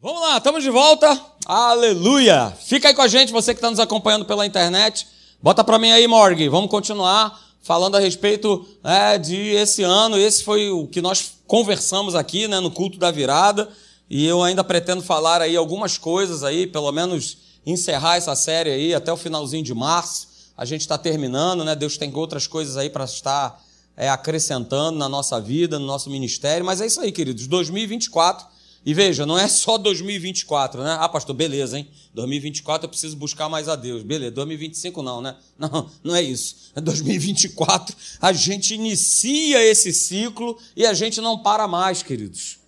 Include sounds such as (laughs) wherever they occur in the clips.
Vamos lá, estamos de volta. Aleluia! Fica aí com a gente, você que está nos acompanhando pela internet. Bota para mim aí, Morg. Vamos continuar falando a respeito é, de esse ano. Esse foi o que nós conversamos aqui, né, no culto da virada. E eu ainda pretendo falar aí algumas coisas aí, pelo menos encerrar essa série aí até o finalzinho de março. A gente está terminando, né? Deus tem outras coisas aí para estar é, acrescentando na nossa vida, no nosso ministério. Mas é isso aí, queridos. 2024. E veja, não é só 2024, né? Ah, pastor, beleza, hein? 2024 eu preciso buscar mais a Deus. Beleza, 2025 não, né? (laughs) Não, não é isso. É 2024 a gente inicia esse ciclo e a gente não para mais, queridos.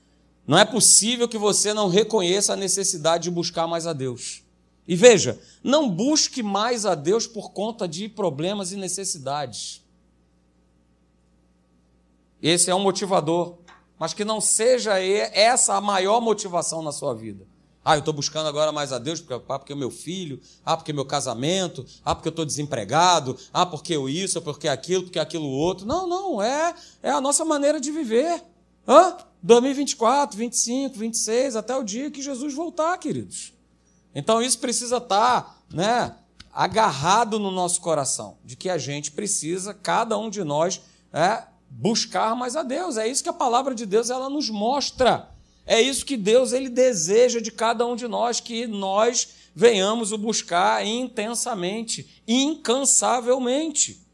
Não é possível que você não reconheça a necessidade de buscar mais a Deus. E veja, não busque mais a Deus por conta de problemas e necessidades. Esse é um motivador, mas que não seja essa a maior motivação na sua vida. Ah, eu estou buscando agora mais a Deus porque, ah, porque meu filho, ah, porque meu casamento, ah, porque eu estou desempregado, ah, porque eu isso, porque aquilo, porque aquilo outro. Não, não, é, é a nossa maneira de viver. Hã? 2024, 25, 26, até o dia que Jesus voltar, queridos. Então isso precisa estar, né, agarrado no nosso coração, de que a gente precisa, cada um de nós, é, buscar mais a Deus. É isso que a palavra de Deus ela nos mostra. É isso que Deus ele deseja de cada um de nós, que nós venhamos o buscar intensamente, incansavelmente.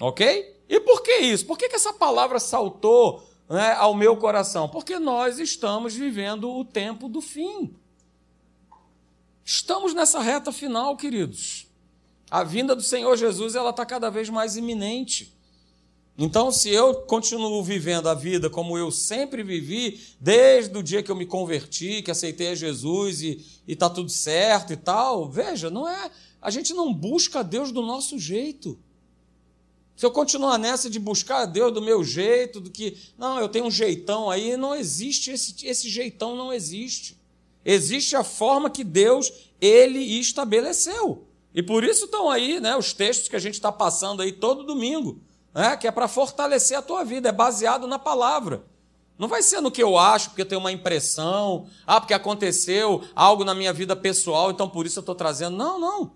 Ok? E por que isso? Por que, que essa palavra saltou né, ao meu coração? Porque nós estamos vivendo o tempo do fim. Estamos nessa reta final, queridos. A vinda do Senhor Jesus ela está cada vez mais iminente. Então, se eu continuo vivendo a vida como eu sempre vivi, desde o dia que eu me converti, que aceitei a Jesus e está tudo certo e tal, veja, não é. A gente não busca Deus do nosso jeito. Se eu continuar nessa de buscar Deus do meu jeito, do que, não, eu tenho um jeitão aí, não existe, esse, esse jeitão não existe. Existe a forma que Deus, ele estabeleceu. E por isso estão aí né, os textos que a gente está passando aí todo domingo, né, que é para fortalecer a tua vida, é baseado na palavra. Não vai ser no que eu acho, porque eu tenho uma impressão, ah, porque aconteceu algo na minha vida pessoal, então por isso eu estou trazendo. Não, não.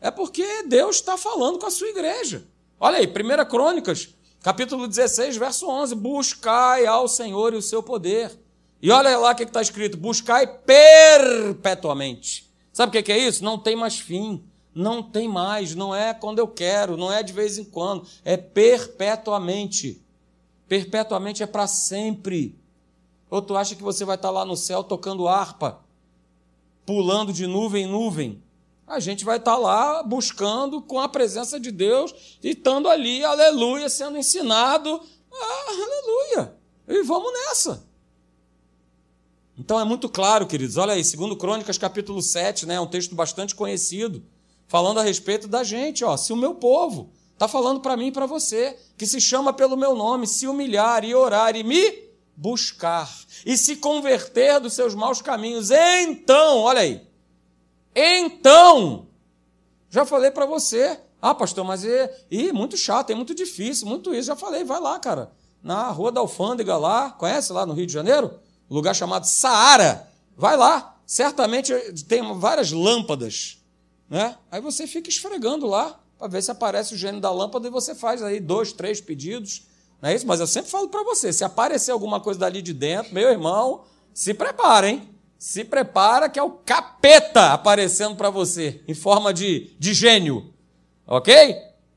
É porque Deus está falando com a sua igreja. Olha aí, 1 Crônicas, capítulo 16, verso 11: Buscai ao Senhor e o seu poder. E olha lá o que está escrito: Buscai perpetuamente. Sabe o que é isso? Não tem mais fim. Não tem mais. Não é quando eu quero, não é de vez em quando. É perpetuamente. Perpetuamente é para sempre. Ou tu acha que você vai estar tá lá no céu tocando harpa, pulando de nuvem em nuvem? a gente vai estar lá buscando com a presença de Deus e estando ali, aleluia, sendo ensinado, ah, aleluia. E vamos nessa. Então é muito claro, queridos. Olha aí, segundo Crônicas, capítulo 7, né, é um texto bastante conhecido, falando a respeito da gente, ó, se o meu povo está falando para mim e para você, que se chama pelo meu nome, se humilhar e orar e me buscar e se converter dos seus maus caminhos, então, olha aí, então, já falei para você, ah, pastor, mas é ih, muito chato, é muito difícil, muito isso. Já falei, vai lá, cara. Na Rua da Alfândega lá, conhece lá no Rio de Janeiro? Um lugar chamado Saara. Vai lá. Certamente tem várias lâmpadas. Né? Aí você fica esfregando lá para ver se aparece o gênio da lâmpada e você faz aí dois, três pedidos. Não é isso? Mas eu sempre falo para você: se aparecer alguma coisa dali de dentro, meu irmão, se prepara, hein? se prepara que é o capeta aparecendo para você em forma de, de gênio. Ok?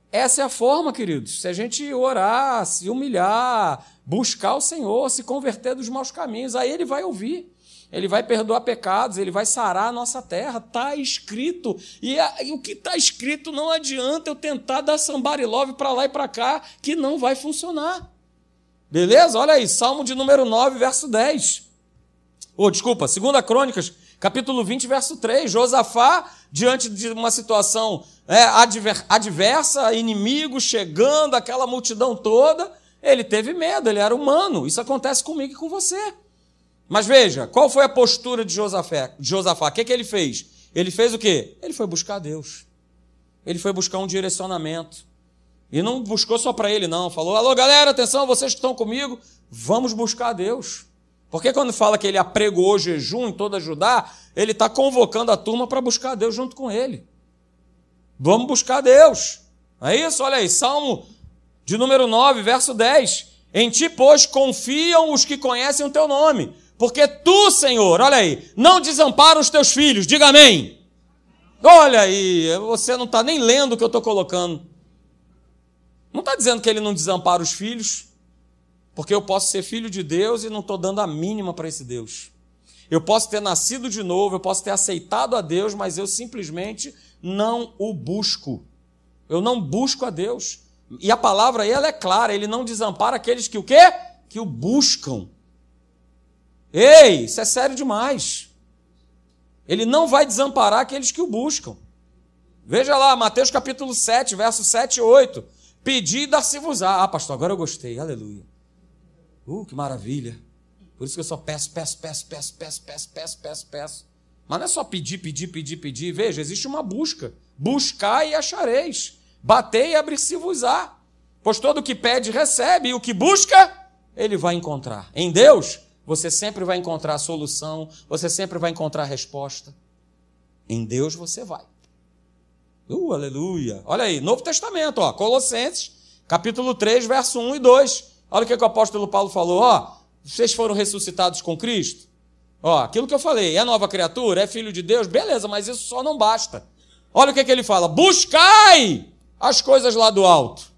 Essa é a forma, queridos. Se a gente orar, se humilhar, buscar o Senhor, se converter dos maus caminhos, aí Ele vai ouvir. Ele vai perdoar pecados, ele vai sarar a nossa terra. Está escrito. E, a, e o que está escrito não adianta eu tentar dar sambarilove para lá e para cá, que não vai funcionar. Beleza? Olha aí, Salmo de número 9, verso 10 ou oh, desculpa, 2 Crônicas, capítulo 20, verso 3. Josafá, diante de uma situação é, adver, adversa, inimigo chegando, aquela multidão toda, ele teve medo, ele era humano. Isso acontece comigo e com você. Mas veja, qual foi a postura de Josafá? De Josafá? O que, que ele fez? Ele fez o quê? Ele foi buscar Deus. Ele foi buscar um direcionamento. E não buscou só para ele, não. Falou: alô, galera, atenção, vocês que estão comigo, vamos buscar Deus. Porque quando fala que ele apregoou jejum em toda Judá, ele está convocando a turma para buscar Deus junto com ele. Vamos buscar Deus. É isso? Olha aí, Salmo de número 9, verso 10. Em ti, pois, confiam os que conhecem o teu nome. Porque tu, Senhor, olha aí, não desampara os teus filhos. Diga amém. Olha aí, você não está nem lendo o que eu estou colocando. Não está dizendo que ele não desampara os filhos, porque eu posso ser filho de Deus e não estou dando a mínima para esse Deus. Eu posso ter nascido de novo, eu posso ter aceitado a Deus, mas eu simplesmente não o busco. Eu não busco a Deus. E a palavra aí ela é clara, ele não desampara aqueles que o quê? Que o buscam. Ei, isso é sério demais. Ele não vai desamparar aqueles que o buscam. Veja lá, Mateus capítulo 7, versos 7 e 8. Pedi e dar-se-vos-á. Ah, pastor, agora eu gostei. Aleluia. Uh, que maravilha. Por isso que eu só peço, peço, peço, peço, peço, peço, peço, peço, peço. Mas não é só pedir, pedir, pedir, pedir. Veja, existe uma busca. Buscar e achareis. Bater e abrir-se-vos-á. Pois todo o que pede, recebe. E o que busca, ele vai encontrar. Em Deus, você sempre vai encontrar solução, você sempre vai encontrar resposta. Em Deus você vai. Uh, aleluia. Olha aí, Novo Testamento, ó, Colossenses, capítulo 3, verso 1 e 2. Olha o que, que o apóstolo Paulo falou, ó, vocês foram ressuscitados com Cristo? Ó, aquilo que eu falei, é nova criatura, é filho de Deus, beleza, mas isso só não basta. Olha o que, que ele fala: buscai as coisas lá do alto.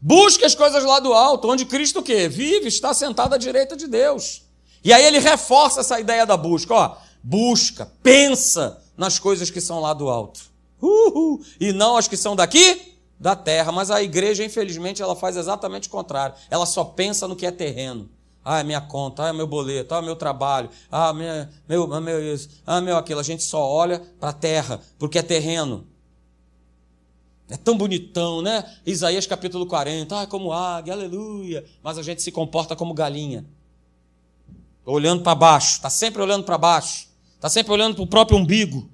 Busque as coisas lá do alto, onde Cristo quê? Vive, está sentado à direita de Deus. E aí ele reforça essa ideia da busca, ó. Busca, pensa nas coisas que são lá do alto. Uhul. E não as que são daqui, da terra. Mas a igreja, infelizmente, ela faz exatamente o contrário. Ela só pensa no que é terreno. Ah, é minha conta, ah, é meu boleto, ah, é meu trabalho, ah, minha, meu, ah, meu isso, ah, meu aquilo. A gente só olha para a terra, porque é terreno. É tão bonitão, né? Isaías capítulo 40, ah, como águia, aleluia. Mas a gente se comporta como galinha. Olhando para baixo, está sempre olhando para baixo, está sempre olhando para o próprio umbigo.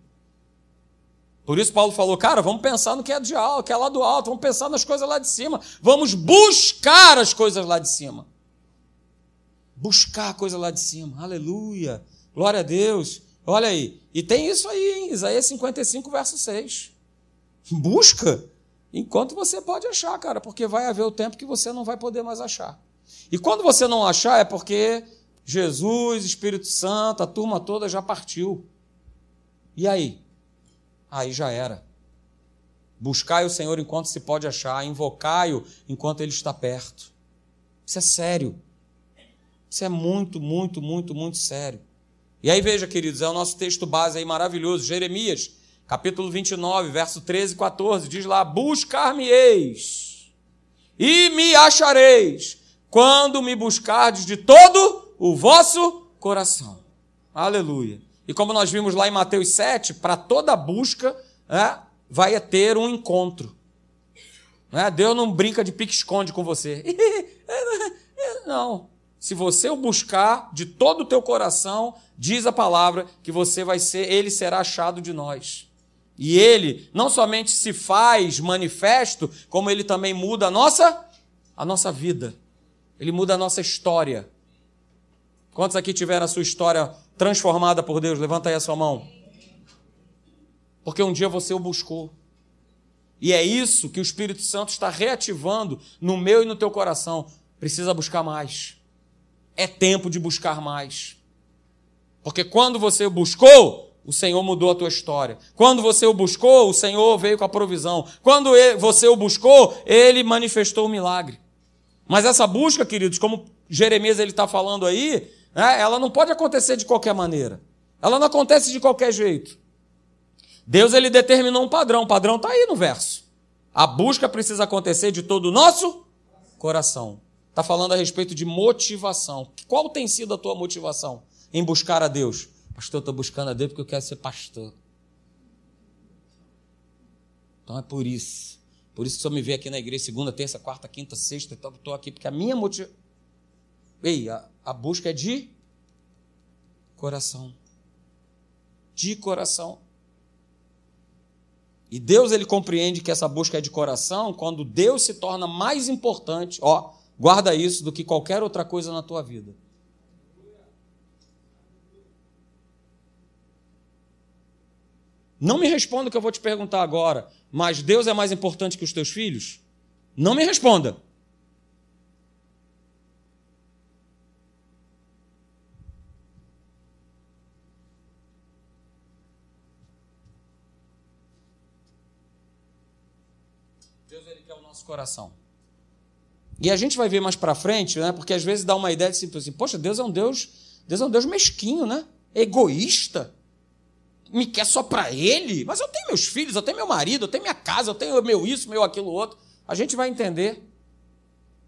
Por isso Paulo falou, cara, vamos pensar no que é de alto, que é lá do alto, vamos pensar nas coisas lá de cima, vamos buscar as coisas lá de cima. Buscar a coisa lá de cima, aleluia, glória a Deus. Olha aí, e tem isso aí, hein? Isaías 55, verso 6. Busca enquanto você pode achar, cara, porque vai haver o tempo que você não vai poder mais achar. E quando você não achar, é porque Jesus, Espírito Santo, a turma toda já partiu. E aí? Aí já era. Buscai o Senhor enquanto se pode achar, invocai-o enquanto ele está perto. Isso é sério. Isso é muito, muito, muito, muito sério. E aí veja, queridos, é o nosso texto base aí maravilhoso, Jeremias capítulo 29, verso 13 e 14, diz lá: Buscar-me-eis e me achareis, quando me buscardes de todo o vosso coração. Aleluia. E como nós vimos lá em Mateus 7, para toda busca é, vai ter um encontro. É, Deus não brinca de pique-esconde com você. (laughs) não. Se você o buscar de todo o teu coração, diz a palavra que você vai ser, ele será achado de nós. E ele não somente se faz manifesto, como ele também muda a nossa a nossa vida. Ele muda a nossa história. Quantos aqui tiveram a sua história transformada por Deus? Levanta aí a sua mão. Porque um dia você o buscou. E é isso que o Espírito Santo está reativando no meu e no teu coração. Precisa buscar mais. É tempo de buscar mais. Porque quando você buscou, o Senhor mudou a tua história. Quando você o buscou, o Senhor veio com a provisão. Quando você o buscou, ele manifestou o milagre. Mas essa busca, queridos, como Jeremias ele está falando aí, né, ela não pode acontecer de qualquer maneira. Ela não acontece de qualquer jeito. Deus ele determinou um padrão. O padrão está aí no verso. A busca precisa acontecer de todo o nosso coração. Está falando a respeito de motivação. Qual tem sido a tua motivação em buscar a Deus? Pastor, eu estou buscando a Deus porque eu quero ser pastor. Então é por isso. Por isso que senhor me vê aqui na igreja segunda, terça, quarta, quinta, sexta. Estou aqui porque a minha motivação. Ei, a, a busca é de coração. De coração. E Deus ele compreende que essa busca é de coração quando Deus se torna mais importante, ó, guarda isso do que qualquer outra coisa na tua vida. Não me responda o que eu vou te perguntar agora, mas Deus é mais importante que os teus filhos? Não me responda. Deus quer o nosso coração. E a gente vai ver mais para frente, né? Porque às vezes dá uma ideia de assim, assim, poxa, Deus é um Deus, Deus é um Deus mesquinho, né? Egoísta. Me quer só para ele, mas eu tenho meus filhos, eu tenho meu marido, eu tenho minha casa, eu tenho meu isso, meu aquilo outro. A gente vai entender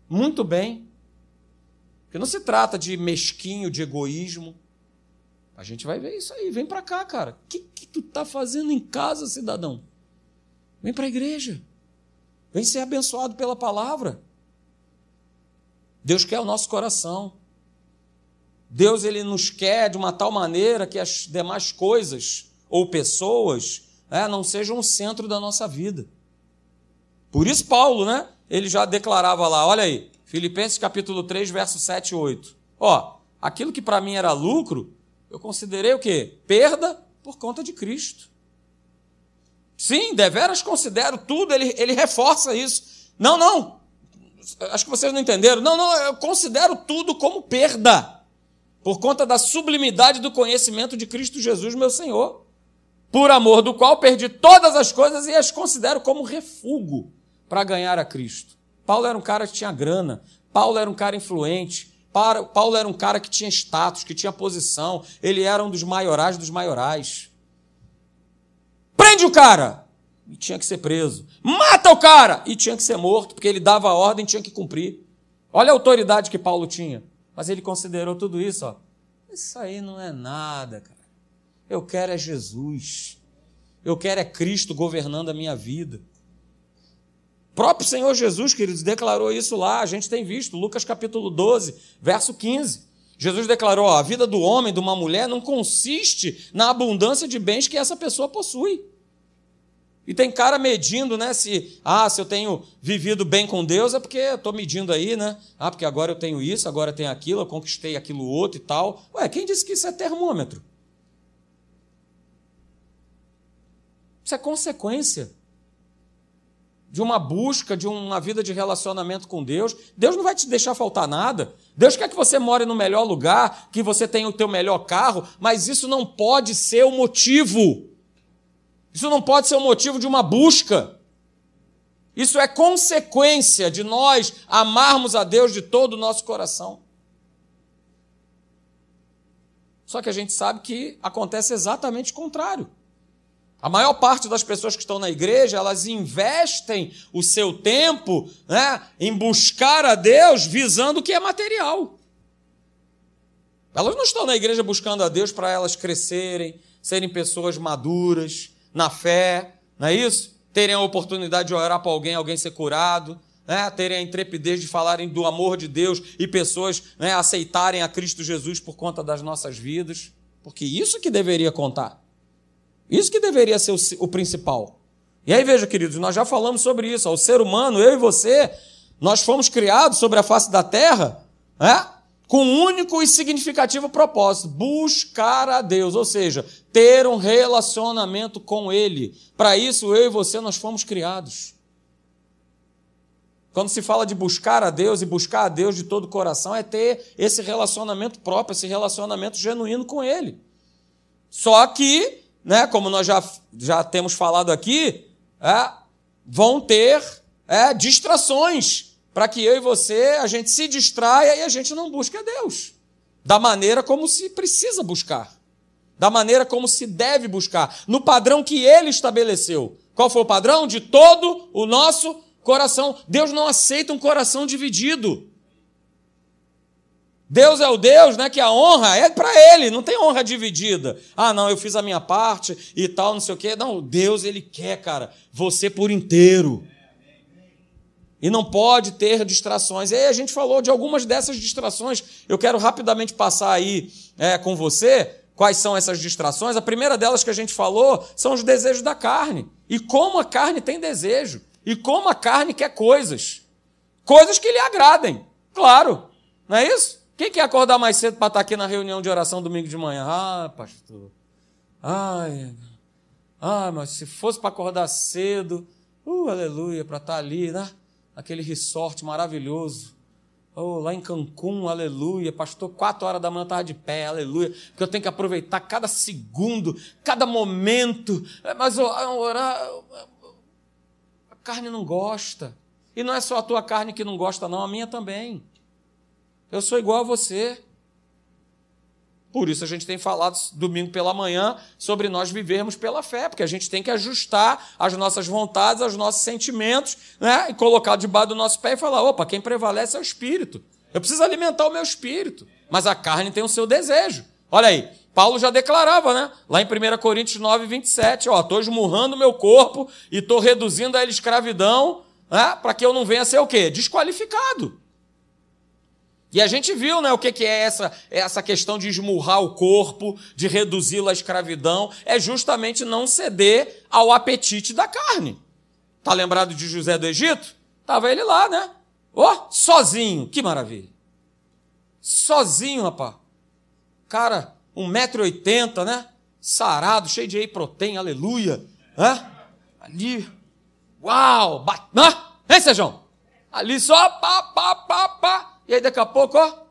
muito bem que não se trata de mesquinho, de egoísmo. A gente vai ver isso aí. Vem para cá, cara. O que, que tu tá fazendo em casa, cidadão? Vem para a igreja. Vem ser abençoado pela palavra. Deus quer o nosso coração. Deus ele nos quer de uma tal maneira que as demais coisas ou pessoas é, não sejam o centro da nossa vida. Por isso Paulo, né? Ele já declarava lá, olha aí, Filipenses capítulo 3, verso 7 e 8. Ó, aquilo que para mim era lucro, eu considerei o quê? Perda por conta de Cristo. Sim, deveras considero tudo, ele, ele reforça isso. Não, não, acho que vocês não entenderam. Não, não, eu considero tudo como perda, por conta da sublimidade do conhecimento de Cristo Jesus, meu Senhor, por amor do qual perdi todas as coisas e as considero como refúgio para ganhar a Cristo. Paulo era um cara que tinha grana, Paulo era um cara influente, Paulo era um cara que tinha status, que tinha posição, ele era um dos maiorais dos maiorais. Prende o cara! e tinha que ser preso. Mata o cara! E tinha que ser morto, porque ele dava a ordem e tinha que cumprir. Olha a autoridade que Paulo tinha. Mas ele considerou tudo isso, ó. Isso aí não é nada, cara. Eu quero é Jesus. Eu quero é Cristo governando a minha vida. O próprio Senhor Jesus, queridos, declarou isso lá. A gente tem visto, Lucas capítulo 12, verso 15. Jesus declarou: ó, a vida do homem, de uma mulher, não consiste na abundância de bens que essa pessoa possui. E tem cara medindo, né? Se, ah, se eu tenho vivido bem com Deus, é porque estou medindo aí, né? Ah, porque agora eu tenho isso, agora eu tenho aquilo, eu conquistei aquilo outro e tal. Ué, quem disse que isso é termômetro? Isso é consequência de uma busca, de uma vida de relacionamento com Deus. Deus não vai te deixar faltar nada. Deus quer que você more no melhor lugar, que você tenha o teu melhor carro, mas isso não pode ser o motivo isso não pode ser o motivo de uma busca. Isso é consequência de nós amarmos a Deus de todo o nosso coração. Só que a gente sabe que acontece exatamente o contrário. A maior parte das pessoas que estão na igreja, elas investem o seu tempo né, em buscar a Deus visando o que é material. Elas não estão na igreja buscando a Deus para elas crescerem, serem pessoas maduras, na fé, não é isso? Terem a oportunidade de orar para alguém, alguém ser curado, né? terem a intrepidez de falarem do amor de Deus e pessoas né, aceitarem a Cristo Jesus por conta das nossas vidas. Porque isso que deveria contar. Isso que deveria ser o, o principal. E aí, veja, queridos, nós já falamos sobre isso. O ser humano, eu e você, nós fomos criados sobre a face da terra, né? com um único e significativo propósito: buscar a Deus, ou seja, ter um relacionamento com Ele. Para isso, eu e você, nós fomos criados. Quando se fala de buscar a Deus e buscar a Deus de todo o coração, é ter esse relacionamento próprio, esse relacionamento genuíno com Ele. Só que, né, como nós já, já temos falado aqui, é, vão ter é, distrações para que eu e você, a gente se distraia e a gente não busque a Deus. Da maneira como se precisa buscar. Da maneira como se deve buscar. No padrão que ele estabeleceu. Qual foi o padrão? De todo o nosso coração. Deus não aceita um coração dividido. Deus é o Deus, né, que a honra é para ele, não tem honra dividida. Ah, não, eu fiz a minha parte e tal, não sei o quê. Não, Deus ele quer, cara, você por inteiro. E não pode ter distrações. E aí a gente falou de algumas dessas distrações. Eu quero rapidamente passar aí é, com você quais são essas distrações. A primeira delas que a gente falou são os desejos da carne. E como a carne tem desejo. E como a carne quer coisas. Coisas que lhe agradem. Claro. Não é isso? Quem quer acordar mais cedo para estar aqui na reunião de oração domingo de manhã? Ah, pastor. Ai, Ah, mas se fosse para acordar cedo, uh, aleluia, para estar tá ali, né? Aquele resort maravilhoso. Oh, lá em Cancún, aleluia. Pastor, quatro horas da manhã estava de pé, aleluia. Porque eu tenho que aproveitar cada segundo, cada momento. É, mas orar, a carne não gosta. E não é só a tua carne que não gosta, não, a minha também. Eu sou igual a você. Por isso a gente tem falado domingo pela manhã sobre nós vivermos pela fé, porque a gente tem que ajustar as nossas vontades, os nossos sentimentos, né? E colocar debaixo do nosso pé e falar: opa, quem prevalece é o espírito. Eu preciso alimentar o meu espírito, mas a carne tem o seu desejo. Olha aí, Paulo já declarava, né? Lá em 1 Coríntios 9, 27, ó, estou esmurrando o meu corpo e estou reduzindo a ele escravidão, né? Para que eu não venha ser o quê? Desqualificado. E a gente viu né, o que, que é essa, essa questão de esmurrar o corpo, de reduzi-lo à escravidão, é justamente não ceder ao apetite da carne. Tá lembrado de José do Egito? Tava ele lá, né? Ó, oh, sozinho, que maravilha. Sozinho, rapaz. Cara, 1,80m, né? Sarado, cheio de whey protein, aleluia. Hã? Ali, uau, bat... Hã? Hein, Sejão? Ali só pá, pá, pá, pá. E aí daqui a pouco, ó,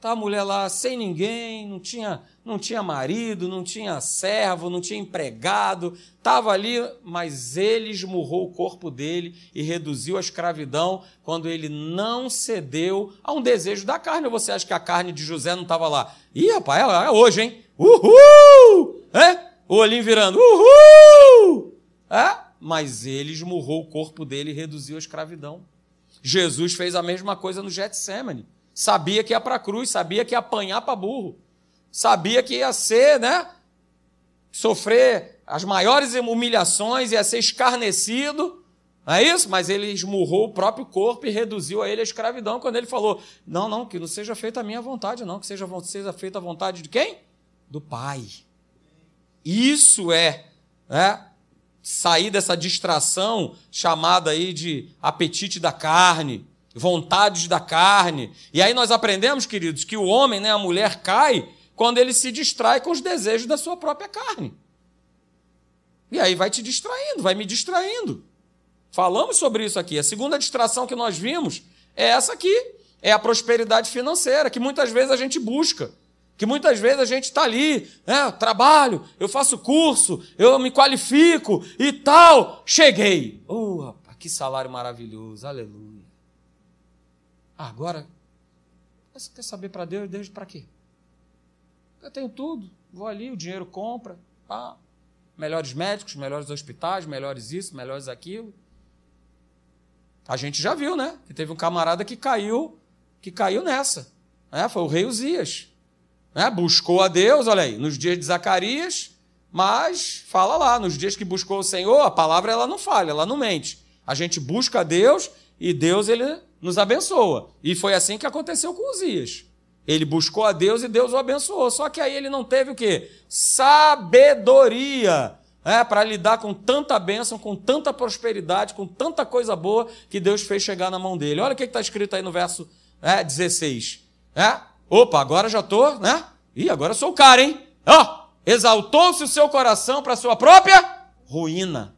tá a mulher lá sem ninguém, não tinha, não tinha marido, não tinha servo, não tinha empregado, estava ali, mas ele esmurrou o corpo dele e reduziu a escravidão quando ele não cedeu a um desejo da carne. Ou você acha que a carne de José não estava lá? Ih, rapaz, é hoje, hein? Uhul! É? O olhinho virando, uhul! É? Mas ele esmurrou o corpo dele e reduziu a escravidão. Jesus fez a mesma coisa no Getsemane. Sabia que ia para a cruz, sabia que ia apanhar para burro. Sabia que ia ser, né? Sofrer as maiores humilhações, ia ser escarnecido. Não é isso? Mas ele esmurrou o próprio corpo e reduziu a ele a escravidão quando ele falou: Não, não, que não seja feita a minha vontade, não, que seja, seja feita a vontade de quem? Do Pai. Isso é, é sair dessa distração chamada aí de apetite da carne, vontades da carne. E aí nós aprendemos, queridos, que o homem, né, a mulher cai quando ele se distrai com os desejos da sua própria carne. E aí vai te distraindo, vai me distraindo. Falamos sobre isso aqui. A segunda distração que nós vimos é essa aqui, é a prosperidade financeira, que muitas vezes a gente busca. Que muitas vezes a gente está ali, né, trabalho, eu faço curso, eu me qualifico e tal. Cheguei. Oh, rapaz, que salário maravilhoso, aleluia. Ah, agora, você quer saber para Deus? Deus para quê? Eu tenho tudo, vou ali, o dinheiro compra, ah, melhores médicos, melhores hospitais, melhores isso, melhores aquilo. A gente já viu, né? Que teve um camarada que caiu, que caiu nessa. Né? Foi o rei Uzias né? buscou a Deus, olha aí, nos dias de Zacarias, mas fala lá, nos dias que buscou o Senhor, a palavra ela não falha, ela não mente. A gente busca a Deus e Deus ele nos abençoa. E foi assim que aconteceu com Uzias. Ele buscou a Deus e Deus o abençoou. Só que aí ele não teve o quê? Sabedoria. É, para lidar com tanta bênção, com tanta prosperidade, com tanta coisa boa que Deus fez chegar na mão dele. Olha o que está escrito aí no verso é, 16. É? Opa, agora já estou, né? Ih, agora sou o cara, hein? Ó, oh, exaltou-se o seu coração para sua própria ruína.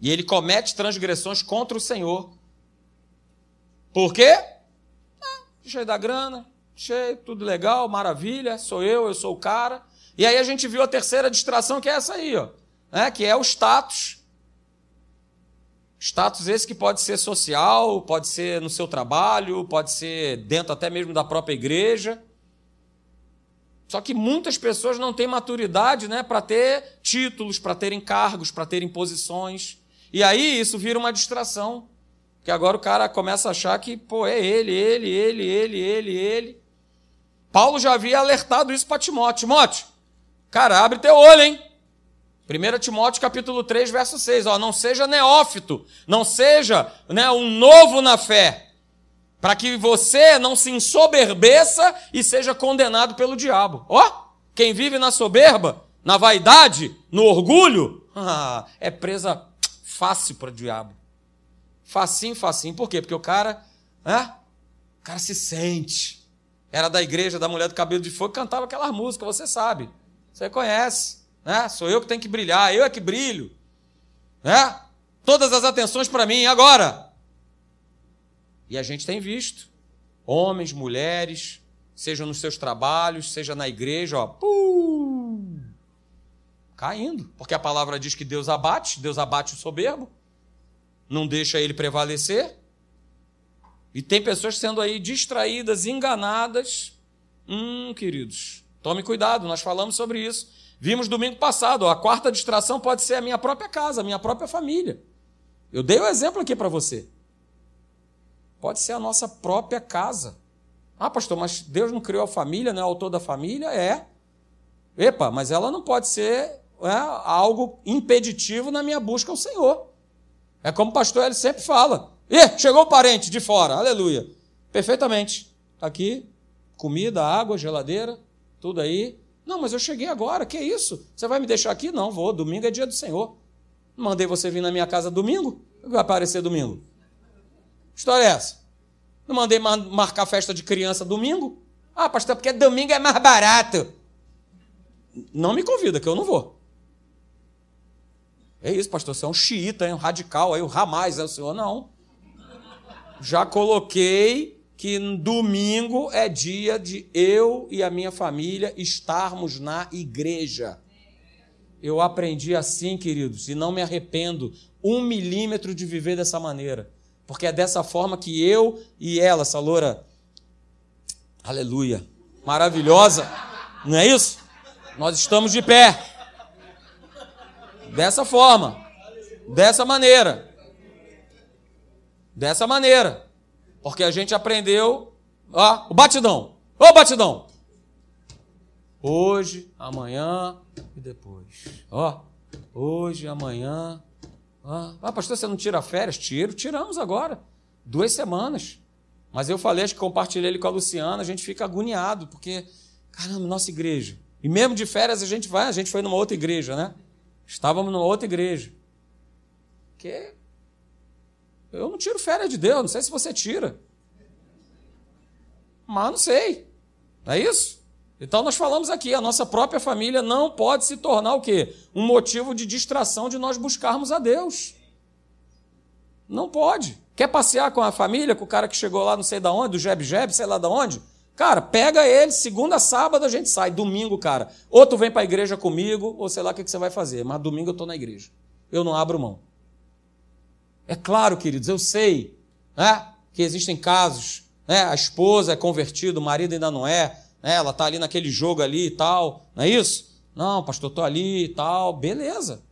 E ele comete transgressões contra o Senhor. Por quê? Ah, cheio da grana, cheio, tudo legal, maravilha, sou eu, eu sou o cara. E aí a gente viu a terceira distração, que é essa aí, ó, né? que é o status. Status esse que pode ser social, pode ser no seu trabalho, pode ser dentro até mesmo da própria igreja. Só que muitas pessoas não têm maturidade né, para ter títulos, para terem cargos, para terem posições. E aí isso vira uma distração. Porque agora o cara começa a achar que, pô, é ele, ele, ele, ele, ele, ele. Paulo já havia alertado isso para Timóteo. Timóteo, cara, abre teu olho, hein? 1 Timóteo capítulo 3, verso 6, ó, não seja neófito, não seja né, um novo na fé, para que você não se ensoberbeça e seja condenado pelo diabo. Ó, quem vive na soberba, na vaidade, no orgulho, ah, é presa fácil para o diabo. Facinho, facinho. Por quê? Porque o cara, né, o cara se sente. Era da igreja da mulher do cabelo de fogo, cantava aquelas músicas, você sabe. Você conhece. Né? Sou eu que tenho que brilhar, eu é que brilho, né? Todas as atenções para mim agora. E a gente tem visto homens, mulheres, seja nos seus trabalhos, seja na igreja, ó, pum, caindo, porque a palavra diz que Deus abate, Deus abate o soberbo, não deixa ele prevalecer. E tem pessoas sendo aí distraídas, enganadas. Hum, queridos, tome cuidado, nós falamos sobre isso. Vimos domingo passado, a quarta distração pode ser a minha própria casa, a minha própria família. Eu dei o um exemplo aqui para você. Pode ser a nossa própria casa. Ah, pastor, mas Deus não criou a família, não é autor da família? É. Epa, mas ela não pode ser é, algo impeditivo na minha busca ao Senhor. É como o pastor ele sempre fala. Ih, chegou o parente de fora, aleluia. Perfeitamente. Tá aqui, comida, água, geladeira, tudo aí. Não, mas eu cheguei agora, que isso? Você vai me deixar aqui? Não, vou. Domingo é dia do Senhor. Mandei você vir na minha casa domingo? Vai aparecer domingo. História é essa? Não mandei marcar festa de criança domingo? Ah, pastor, porque domingo é mais barato. Não me convida, que eu não vou. É isso, pastor. Você é um xiita, um radical, aí o ramais, é o senhor? Não já coloquei que domingo é dia de eu e a minha família estarmos na igreja. Eu aprendi assim, queridos, e não me arrependo um milímetro de viver dessa maneira. Porque é dessa forma que eu e ela, essa loura, aleluia, maravilhosa, não é isso? Nós estamos de pé. Dessa forma, dessa maneira. Dessa maneira. Porque a gente aprendeu. Ó, o batidão. Ô batidão! Hoje, amanhã e depois. Ó, hoje, amanhã. Ó. Ah, pastor, você não tira férias? Tiro, tiramos agora. Duas semanas. Mas eu falei, acho que compartilhei ele com a Luciana, a gente fica agoniado, porque, caramba, nossa igreja. E mesmo de férias a gente vai, a gente foi numa outra igreja, né? Estávamos numa outra igreja. Que eu não tiro férias de Deus, não sei se você tira. Mas não sei. É isso? Então nós falamos aqui, a nossa própria família não pode se tornar o quê? Um motivo de distração de nós buscarmos a Deus. Não pode. Quer passear com a família, com o cara que chegou lá não sei da onde, do Jeb Jeb, sei lá da onde? Cara, pega ele, segunda, sábado a gente sai, domingo, cara. Ou tu vem para a igreja comigo, ou sei lá o que, que você vai fazer, mas domingo eu estou na igreja. Eu não abro mão. É claro, queridos, eu sei né, que existem casos, né, a esposa é convertida, o marido ainda não é, né, ela está ali naquele jogo ali e tal, não é isso? Não, pastor, estou ali e tal, beleza.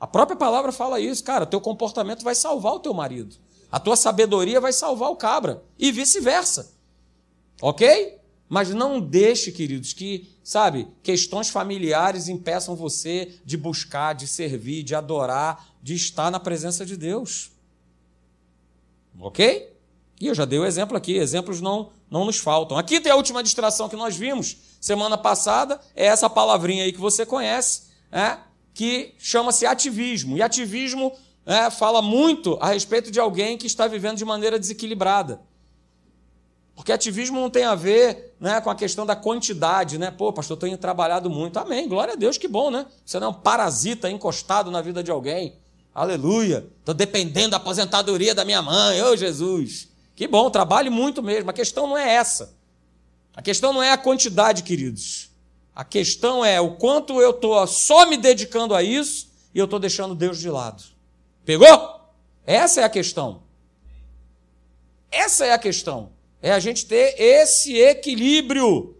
A própria palavra fala isso, cara, teu comportamento vai salvar o teu marido. A tua sabedoria vai salvar o cabra. E vice-versa. Ok? Mas não deixe, queridos, que, sabe, questões familiares impeçam você de buscar, de servir, de adorar, de estar na presença de Deus. Ok? E eu já dei o exemplo aqui, exemplos não, não nos faltam. Aqui tem a última distração que nós vimos semana passada, é essa palavrinha aí que você conhece, é, que chama-se ativismo. E ativismo é, fala muito a respeito de alguém que está vivendo de maneira desequilibrada. Porque ativismo não tem a ver né, com a questão da quantidade, né? Pô, pastor, estou trabalhado muito. Amém, glória a Deus, que bom, né? Você não é um parasita encostado na vida de alguém. Aleluia. Estou dependendo da aposentadoria da minha mãe. Ô, Jesus. Que bom, trabalhe muito mesmo. A questão não é essa. A questão não é a quantidade, queridos. A questão é o quanto eu estou só me dedicando a isso e eu estou deixando Deus de lado. Pegou? Essa é a questão. Essa é a questão. É a gente ter esse equilíbrio.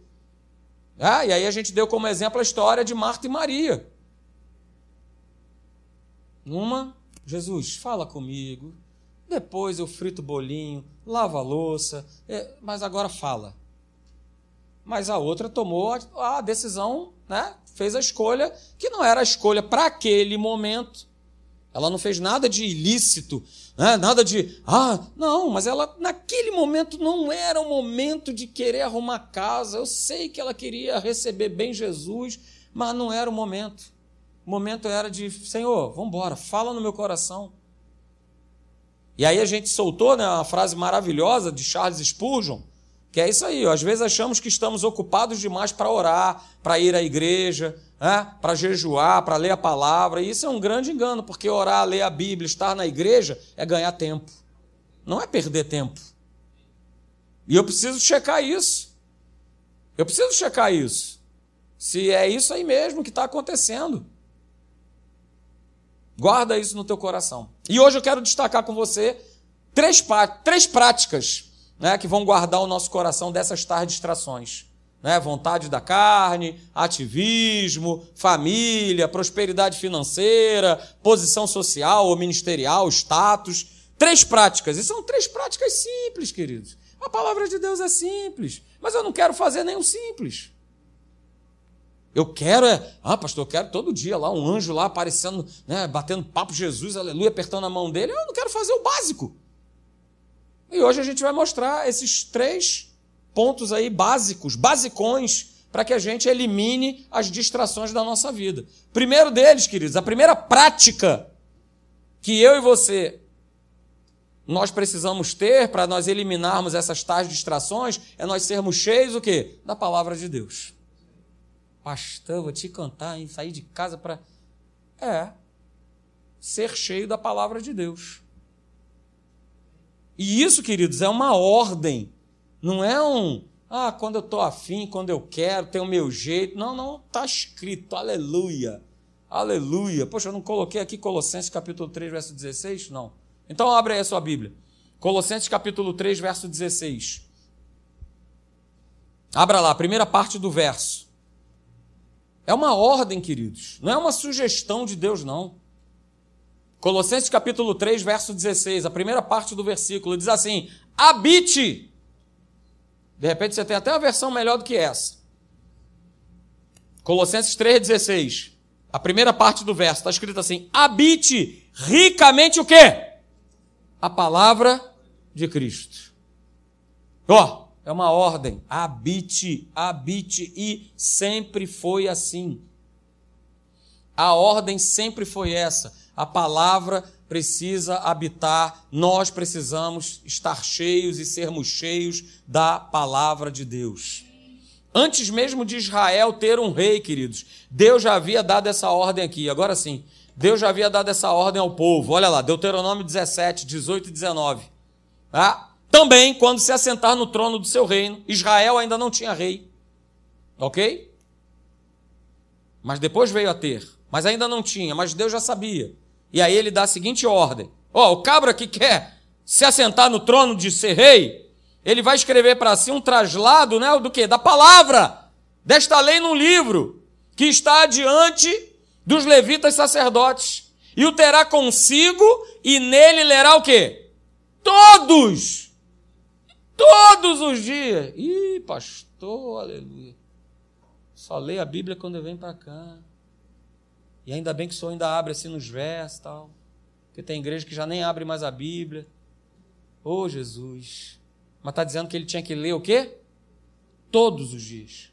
Ah, e aí a gente deu como exemplo a história de Marta e Maria. Uma, Jesus, fala comigo. Depois eu frito o bolinho, lavo a louça, é, mas agora fala. Mas a outra tomou a, decisão, né? fez a escolha que não era a escolha para aquele momento. Ela não fez nada de ilícito, né? nada de, ah, não, mas ela naquele momento não era o momento de querer arrumar casa. Eu sei que ela queria receber bem Jesus, mas não era o momento. O momento era de, Senhor, vamos embora, fala no meu coração. E aí a gente soltou né, uma frase maravilhosa de Charles Spurgeon, Que é isso aí, ó. às vezes achamos que estamos ocupados demais para orar, para ir à igreja, né? para jejuar, para ler a palavra. E isso é um grande engano, porque orar, ler a Bíblia, estar na igreja é ganhar tempo, não é perder tempo. E eu preciso checar isso. Eu preciso checar isso. Se é isso aí mesmo que está acontecendo. Guarda isso no teu coração. E hoje eu quero destacar com você três, três práticas né, que vão guardar o nosso coração dessas tais distrações. Né? Vontade da carne, ativismo, família, prosperidade financeira, posição social ou ministerial, status. Três práticas. E são três práticas simples, queridos. A palavra de Deus é simples, mas eu não quero fazer nenhum simples. Eu quero é, ah, pastor, eu quero todo dia lá um anjo lá aparecendo, né, batendo papo Jesus, aleluia, apertando a mão dele. Eu não quero fazer o básico. E hoje a gente vai mostrar esses três pontos aí básicos, basicões, para que a gente elimine as distrações da nossa vida. Primeiro deles, queridos, a primeira prática que eu e você nós precisamos ter para nós eliminarmos essas tais distrações é nós sermos cheios o quê? Da palavra de Deus. Pastor, vou te cantar, hein? Sair de casa para é ser cheio da palavra de Deus. E isso, queridos, é uma ordem. Não é um, ah, quando eu estou afim, quando eu quero, tem o meu jeito. Não, não, está escrito, aleluia. Aleluia. Poxa, eu não coloquei aqui Colossenses capítulo 3, verso 16? Não. Então abre aí a sua Bíblia. Colossenses capítulo 3, verso 16. Abra lá, primeira parte do verso. É uma ordem, queridos. Não é uma sugestão de Deus, não. Colossenses capítulo 3, verso 16, a primeira parte do versículo, diz assim: habite. De repente você tem até uma versão melhor do que essa. Colossenses 3,16. A primeira parte do verso está escrito assim: habite ricamente o quê? A palavra de Cristo. Ó, oh, é uma ordem. Habite, habite, e sempre foi assim. A ordem sempre foi essa a palavra precisa habitar, nós precisamos estar cheios e sermos cheios da palavra de Deus. Antes mesmo de Israel ter um rei, queridos, Deus já havia dado essa ordem aqui. Agora sim, Deus já havia dado essa ordem ao povo. Olha lá, Deuteronômio 17, 18 e 19. Ah, também, quando se assentar no trono do seu reino, Israel ainda não tinha rei. Ok? Mas depois veio a ter. Mas ainda não tinha, mas Deus já sabia. E aí ele dá a seguinte ordem: Ó, oh, o cabra que quer se assentar no trono de ser rei, ele vai escrever para si um traslado, né, do que? Da palavra desta lei num livro que está diante dos levitas sacerdotes. E o terá consigo e nele lerá o quê? Todos! Todos os dias. Ih, pastor, aleluia. Só leio a Bíblia quando eu venho para cá. E ainda bem que o senhor ainda abre assim nos versos tal. Porque tem igreja que já nem abre mais a Bíblia. Ô oh, Jesus. Mas está dizendo que ele tinha que ler o quê? Todos os dias.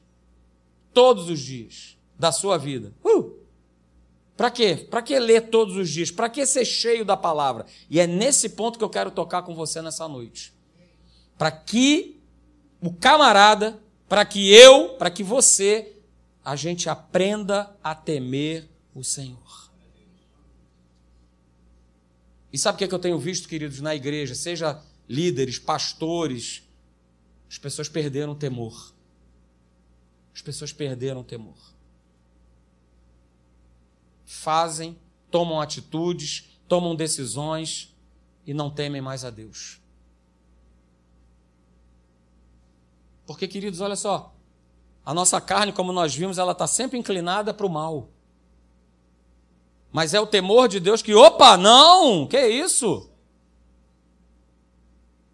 Todos os dias da sua vida. Uh! Para quê? Para que ler todos os dias? Para que ser cheio da palavra? E é nesse ponto que eu quero tocar com você nessa noite. Para que o camarada, para que eu, para que você, a gente aprenda a temer o Senhor. E sabe o que, é que eu tenho visto, queridos, na igreja? Seja líderes, pastores, as pessoas perderam o temor. As pessoas perderam o temor. Fazem, tomam atitudes, tomam decisões e não temem mais a Deus. Porque, queridos, olha só, a nossa carne, como nós vimos, ela está sempre inclinada para o mal. Mas é o temor de Deus que, opa, não, que isso?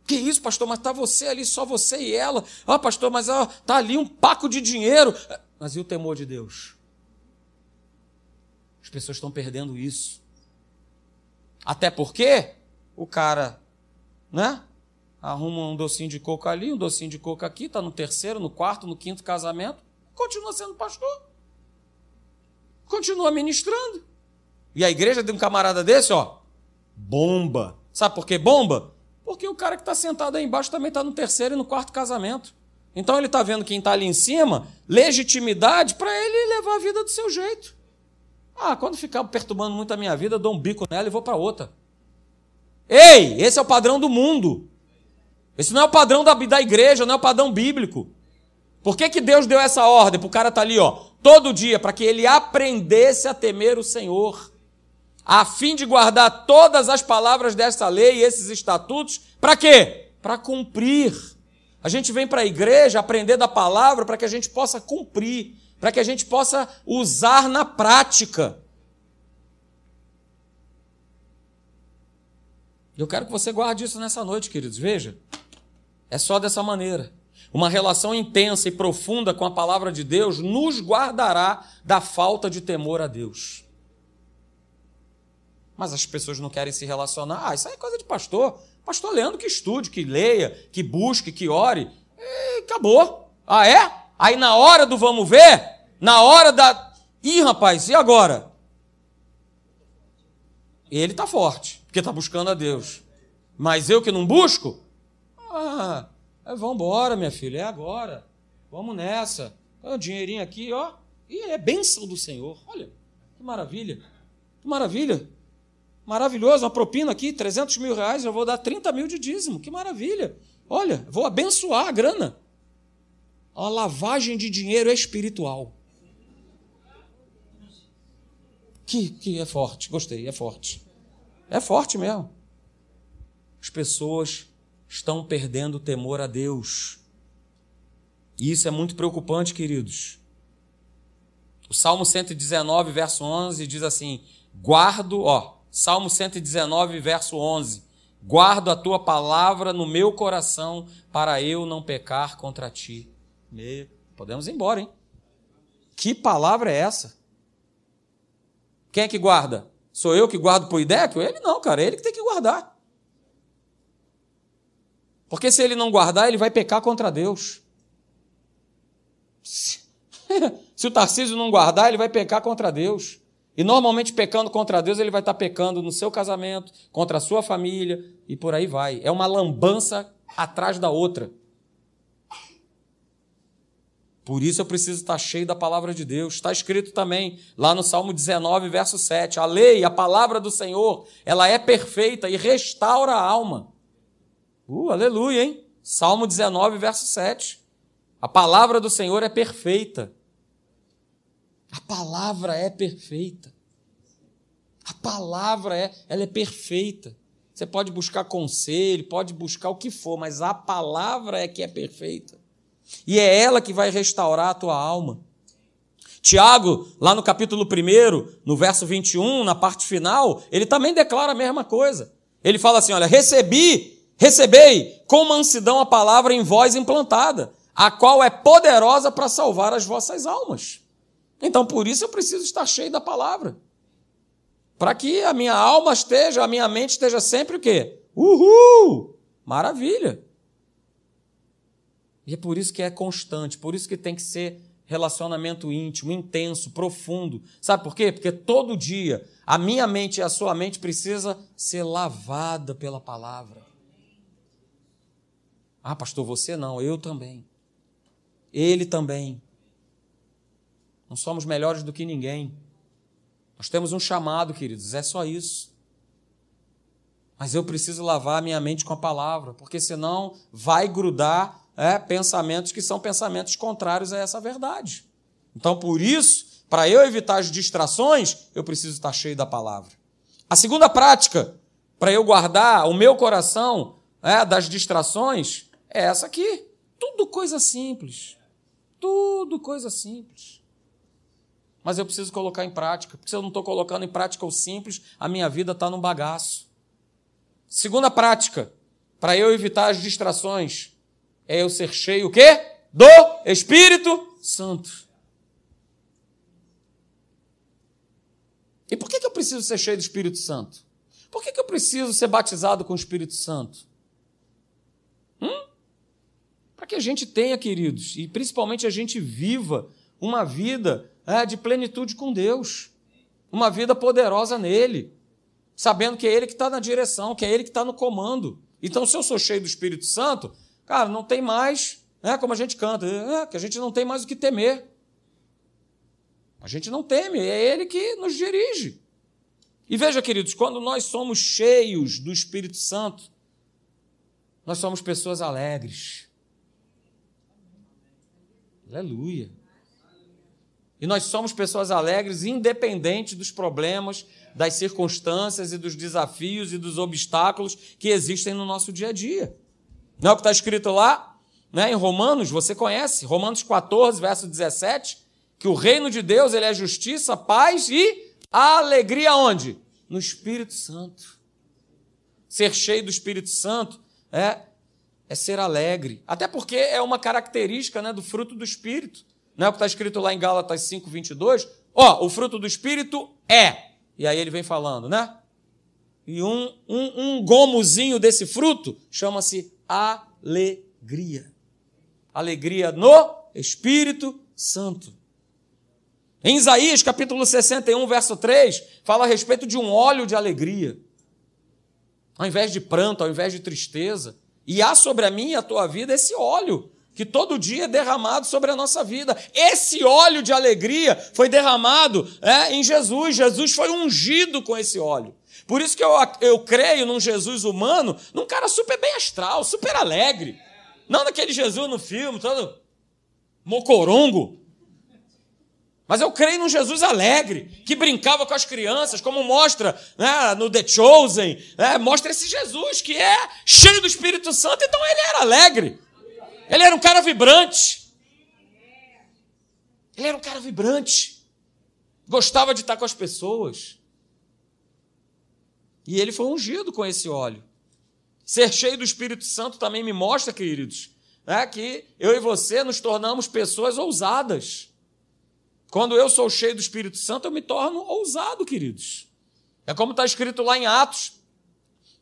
Que isso, pastor? Mas está você ali, só você e ela. Ah, pastor, mas está ali um paco de dinheiro. Mas e o temor de Deus? As pessoas estão perdendo isso. Até porque o cara, né? Arruma um docinho de coco ali, um docinho de coco aqui, está no terceiro, no quarto, no quinto casamento, continua sendo pastor. Continua ministrando. E a igreja de um camarada desse, ó, bomba. Sabe por que bomba? Porque o cara que está sentado aí embaixo também está no terceiro e no quarto casamento. Então ele está vendo quem está ali em cima, legitimidade para ele levar a vida do seu jeito. Ah, quando ficar perturbando muito a minha vida, eu dou um bico nela e vou para outra. Ei, esse é o padrão do mundo. Esse não é o padrão da, da igreja, não é o padrão bíblico. Por que, que Deus deu essa ordem para o cara estar tá ali, ó, todo dia, para que ele aprendesse a temer o Senhor, a fim de guardar todas as palavras dessa lei e esses estatutos, para quê? Para cumprir. A gente vem para a igreja aprender da palavra para que a gente possa cumprir, para que a gente possa usar na prática. Eu quero que você guarde isso nessa noite, queridos. Veja, é só dessa maneira. Uma relação intensa e profunda com a palavra de Deus nos guardará da falta de temor a Deus. Mas as pessoas não querem se relacionar. Ah, isso aí é coisa de pastor. Pastor Leandro que estude, que leia, que busque, que ore. E acabou. Ah, é? Aí na hora do vamos ver, na hora da. Ih, rapaz, e agora? Ele está forte, porque está buscando a Deus. Mas eu que não busco? Ah, é, vamos embora, minha filha, é agora. Vamos nessa. Olha o dinheirinho aqui, ó. E é bênção do Senhor. Olha, que maravilha. Que maravilha. Maravilhoso, uma propina aqui, 300 mil reais, eu vou dar 30 mil de dízimo. Que maravilha. Olha, vou abençoar a grana. A lavagem de dinheiro espiritual. Que, que é forte, gostei, é forte. É forte mesmo. As pessoas estão perdendo o temor a Deus. E isso é muito preocupante, queridos. O Salmo 119, verso 11 diz assim: Guardo, ó, Salmo 119, verso 11: Guardo a tua palavra no meu coração para eu não pecar contra ti. Podemos ir embora, hein? Que palavra é essa? Quem é que guarda? Sou eu que guardo por ideia? Ele não, cara, ele que tem que guardar. Porque se ele não guardar, ele vai pecar contra Deus. (laughs) Se, o Tarcísio não guardar, ele vai pecar contra Deus. E normalmente pecando contra Deus, ele vai estar pecando no seu casamento, contra a sua família e por aí vai. É uma lambança atrás da outra. Por isso eu preciso estar cheio da palavra de Deus. Está escrito também lá no Salmo 19, verso 7. A lei, a palavra do Senhor, ela é perfeita e restaura a alma. Uh, aleluia, hein? Salmo 19, verso 7. A palavra do Senhor é perfeita. A palavra é perfeita. A palavra é, ela é perfeita. Você pode buscar conselho, pode buscar o que for, mas a palavra é que é perfeita. E é ela que vai restaurar a tua alma. Tiago, lá no capítulo 1, no verso 21, na parte final, ele também declara a mesma coisa. Ele fala assim: Olha, recebi Recebei com mansidão a palavra em vós implantada, a qual é poderosa para salvar as vossas almas. Então, por isso eu preciso estar cheio da palavra. Para que a minha alma esteja, a minha mente esteja sempre o quê? Uhul! Maravilha! E é por isso que é constante, por isso que tem que ser relacionamento íntimo, intenso, profundo. Sabe por quê? Porque todo dia a minha mente e a sua mente precisa ser lavada pela palavra. Ah, pastor, você não, eu também. Ele também. Não somos melhores do que ninguém. Nós temos um chamado, queridos, é só isso. Mas eu preciso lavar minha mente com a palavra, porque senão vai grudar é, pensamentos que são pensamentos contrários a essa verdade. Então, por isso, para eu evitar as distrações, eu preciso estar cheio da palavra. A segunda prática, para eu guardar o meu coração é, das distrações, é essa aqui. Tudo coisa simples. Tudo coisa simples. Mas eu preciso colocar em prática, porque se eu não estou colocando em prática o simples, a minha vida está num bagaço. Segunda prática, para eu evitar as distrações, é eu ser cheio o quê? Do Espírito Santo. E por que, que eu preciso ser cheio do Espírito Santo? Por que, que eu preciso ser batizado com o Espírito Santo? Hum? Que a gente tenha, queridos, e principalmente a gente viva uma vida é, de plenitude com Deus, uma vida poderosa nele, sabendo que é Ele que está na direção, que é Ele que está no comando. Então, se eu sou cheio do Espírito Santo, cara, não tem mais né, como a gente canta, é, que a gente não tem mais o que temer. A gente não teme, é Ele que nos dirige. E veja, queridos, quando nós somos cheios do Espírito Santo, nós somos pessoas alegres. Aleluia. E nós somos pessoas alegres, independente dos problemas, das circunstâncias e dos desafios e dos obstáculos que existem no nosso dia a dia. Não é o que está escrito lá? Né? Em Romanos, você conhece, Romanos 14, verso 17, que o reino de Deus ele é justiça, paz e alegria onde? No Espírito Santo. Ser cheio do Espírito Santo é, é ser alegre. Até porque é uma característica né, do fruto do Espírito. Não é o que está escrito lá em Gálatas 5, 22? Ó, o fruto do Espírito é. E aí ele vem falando, né? E um, um, um gomozinho desse fruto chama-se alegria alegria no Espírito Santo. Em Isaías capítulo 61, verso 3, fala a respeito de um óleo de alegria. Ao invés de pranto, ao invés de tristeza. E há sobre a minha e a tua vida esse óleo que todo dia é derramado sobre a nossa vida. Esse óleo de alegria foi derramado é, em Jesus. Jesus foi ungido com esse óleo. Por isso que eu, eu creio num Jesus humano, num cara super bem astral, super alegre. Não daquele Jesus no filme, todo mocorongo. Mas eu creio num Jesus alegre, que brincava com as crianças, como mostra né, no The Chosen. Né, mostra esse Jesus que é cheio do Espírito Santo, então ele era alegre. Ele era um cara vibrante. Ele era um cara vibrante. Gostava de estar com as pessoas. E ele foi ungido com esse óleo. Ser cheio do Espírito Santo também me mostra, queridos, né, que eu e você nos tornamos pessoas ousadas. Quando eu sou cheio do Espírito Santo, eu me torno ousado, queridos. É como está escrito lá em Atos,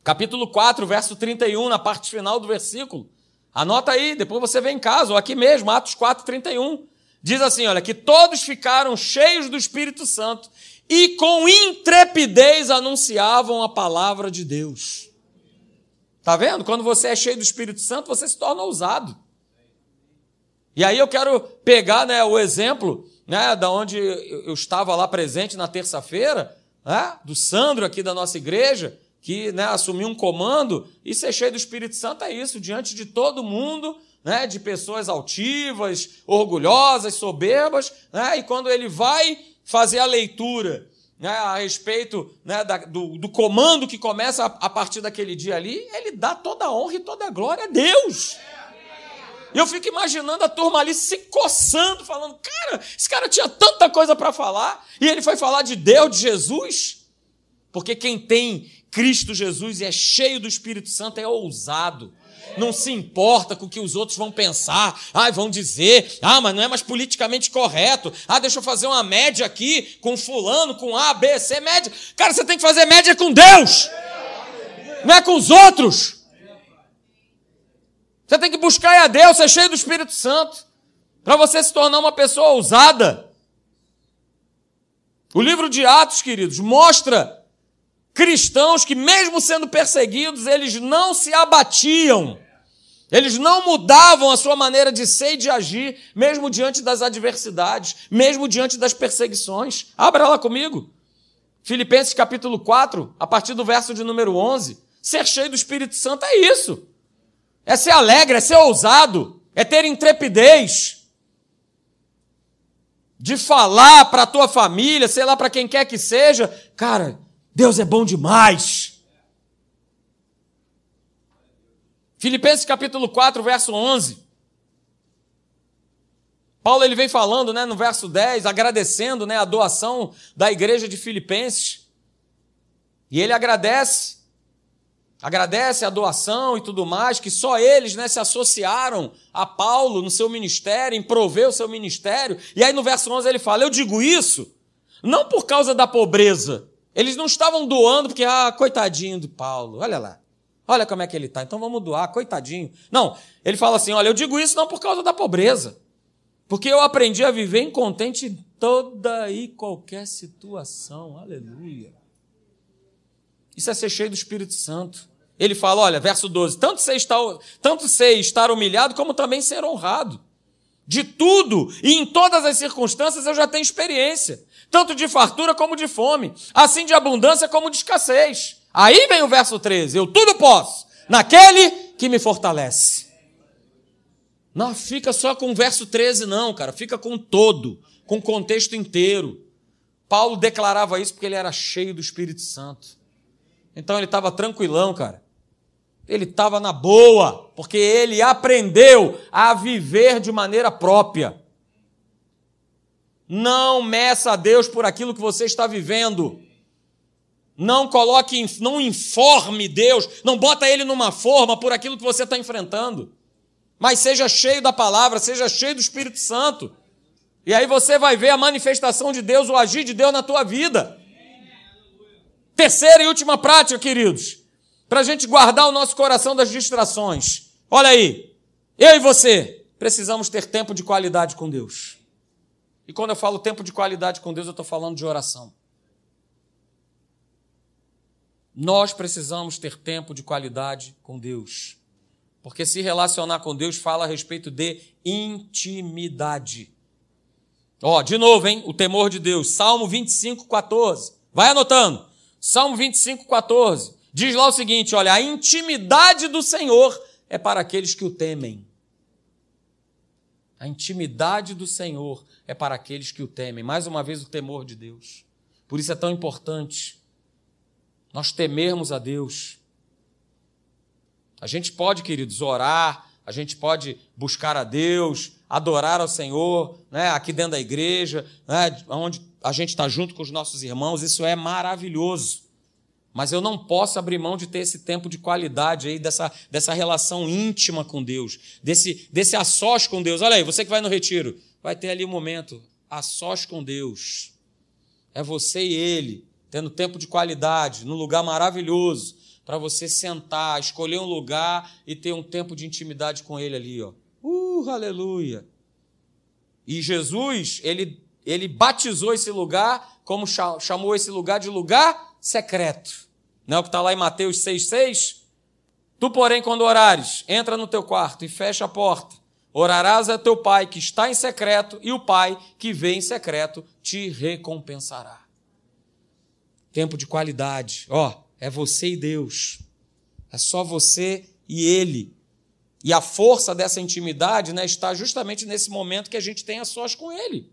capítulo 4, verso 31, na parte final do versículo. Anota aí, depois você vem em casa, ou aqui mesmo, Atos 4, 31. Diz assim: olha, que todos ficaram cheios do Espírito Santo e com intrepidez anunciavam a palavra de Deus. Tá vendo? Quando você é cheio do Espírito Santo, você se torna ousado. E aí eu quero pegar né, o exemplo né, da onde eu estava lá presente na terça-feira, né, do Sandro aqui da nossa igreja, que né, assumiu um comando, e ser cheio do Espírito Santo é isso, diante de todo mundo, né, de pessoas altivas, orgulhosas, soberbas, né, e quando ele vai fazer a leitura né, a respeito né, da, do, do, comando que começa a, a, partir daquele dia ali, ele dá toda a honra e toda a glória a Deus. E eu fico imaginando a turma ali se coçando, falando: cara, esse cara tinha tanta coisa para falar, e ele foi falar de Deus, de Jesus. Porque quem tem Cristo Jesus e é cheio do Espírito Santo é ousado não se importa com o que os outros vão pensar, ah, vão dizer, ah, mas não é mais politicamente correto, ah, deixa eu fazer uma média aqui com fulano, com A, B, C, média. Cara, você tem que fazer média com Deus, não é com os outros. Você tem que buscar a Deus, ser cheio do Espírito Santo, para você se tornar uma pessoa ousada. O livro de Atos, queridos, mostra cristãos que, mesmo sendo perseguidos, eles não se abatiam. Eles não mudavam a sua maneira de ser e de agir, mesmo diante das adversidades, mesmo diante das perseguições. Abra lá comigo. Filipenses capítulo 4, a partir do verso de número 11. Ser cheio do Espírito Santo é isso. É ser alegre, é ser ousado, é ter intrepidez de falar para a tua família, sei lá para quem quer que seja, cara, Deus é bom demais. Filipenses capítulo 4, verso 11. Paulo ele vem falando, né, no verso 10, agradecendo, né, a doação da igreja de Filipenses. E ele agradece agradece a doação e tudo mais, que só eles né, se associaram a Paulo no seu ministério, em prover o seu ministério. E aí no verso 11 ele fala: Eu digo isso não por causa da pobreza, eles não estavam doando porque, ah, coitadinho do Paulo, olha lá. Olha como é que ele está, então vamos doar, coitadinho. Não, ele fala assim: olha, eu digo isso não por causa da pobreza, porque eu aprendi a viver em contente em toda e qualquer situação. Aleluia. Isso é ser cheio do Espírito Santo. Ele fala, olha, verso 12: tanto sei estar, tanto estar humilhado, como também ser honrado. De tudo e em todas as circunstâncias eu já tenho experiência, tanto de fartura como de fome, assim de abundância como de escassez. Aí vem o verso 13: eu tudo posso, naquele que me fortalece. Não fica só com o verso 13, não, cara, fica com todo, com o contexto inteiro. Paulo declarava isso porque ele era cheio do Espírito Santo. Então ele estava tranquilão, cara. Ele estava na boa, porque ele aprendeu a viver de maneira própria. Não meça a Deus por aquilo que você está vivendo. Não coloque, não informe Deus, não bota ele numa forma por aquilo que você está enfrentando. Mas seja cheio da palavra, seja cheio do Espírito Santo. E aí você vai ver a manifestação de Deus, o agir de Deus na tua vida. Terceira e última prática, queridos para a gente guardar o nosso coração das distrações. Olha aí, eu e você precisamos ter tempo de qualidade com Deus. E quando eu falo tempo de qualidade com Deus, eu estou falando de oração. Nós precisamos ter tempo de qualidade com Deus. Porque se relacionar com Deus fala a respeito de intimidade. Ó, de novo, hein? O temor de Deus. Salmo 25, 14. Vai anotando. Salmo 25, 14. Diz lá o seguinte: olha, a intimidade do Senhor é para aqueles que o temem. A intimidade do Senhor é para aqueles que o temem. Mais uma vez, o temor de Deus. Por isso é tão importante nós temermos a Deus. A gente pode, queridos, orar, a gente pode buscar a Deus, adorar ao Senhor, né, aqui dentro da igreja, né, onde a gente está junto com os nossos irmãos, isso é maravilhoso. Mas eu não posso abrir mão de ter esse tempo de qualidade aí, dessa, dessa relação íntima com Deus, desse, desse a sós com Deus. Olha aí, você que vai no retiro, vai ter ali um momento a sós com Deus. É você e Ele, tendo tempo de qualidade, num lugar maravilhoso, para você sentar, escolher um lugar e ter um tempo de intimidade com Ele ali, ó. Uh, aleluia! E Jesus, ele, ele batizou esse lugar, como chamou esse lugar de lugar secreto. Não é o que está lá em Mateus 6,6? Tu, porém, quando orares, entra no teu quarto e fecha a porta. Orarás a teu pai que está em secreto, e o pai que vê em secreto te recompensará. Tempo de qualidade. Ó, é você e Deus. É só você e Ele. E a força dessa intimidade né, está justamente nesse momento que a gente tem a sós com Ele.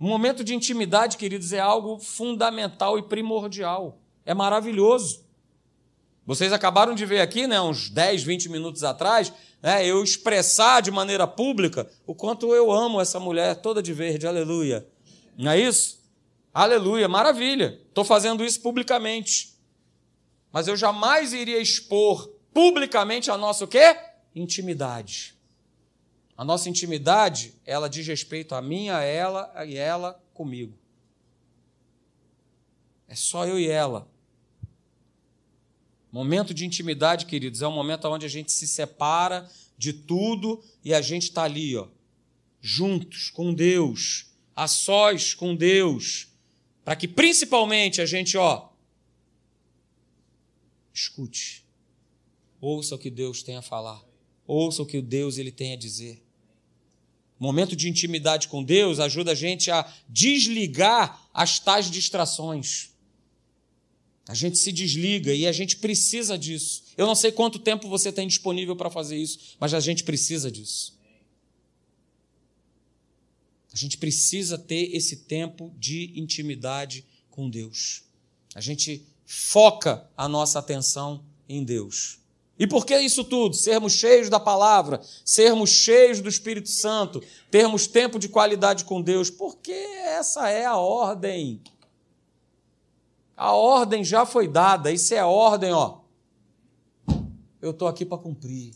Um momento de intimidade, queridos, é algo fundamental e primordial. É maravilhoso. Vocês acabaram de ver aqui, né, uns 10, 20 minutos atrás, né, eu expressar de maneira pública o quanto eu amo essa mulher toda de verde, aleluia. Não é isso? Aleluia, maravilha. Estou fazendo isso publicamente. Mas eu jamais iria expor publicamente a nossa o quê? Intimidade. A nossa intimidade, ela diz respeito a mim, a ela e ela comigo. É só eu e ela. Momento de intimidade, queridos, é um momento onde a gente se separa de tudo e a gente está ali, ó, juntos com Deus, a sós com Deus, para que principalmente a gente, ó, escute, ouça o que Deus tem a falar, ouça o que Deus ele tem a dizer momento de intimidade com Deus ajuda a gente a desligar as tais distrações. A gente se desliga e a gente precisa disso. Eu não sei quanto tempo você tem disponível para fazer isso, mas a gente precisa disso. A gente precisa ter esse tempo de intimidade com Deus. A gente foca a nossa atenção em Deus. E por que isso tudo? Sermos cheios da palavra, sermos cheios do Espírito Santo, termos tempo de qualidade com Deus, porque essa é a ordem. A ordem já foi dada, isso é a ordem, ó. Eu estou aqui para cumprir.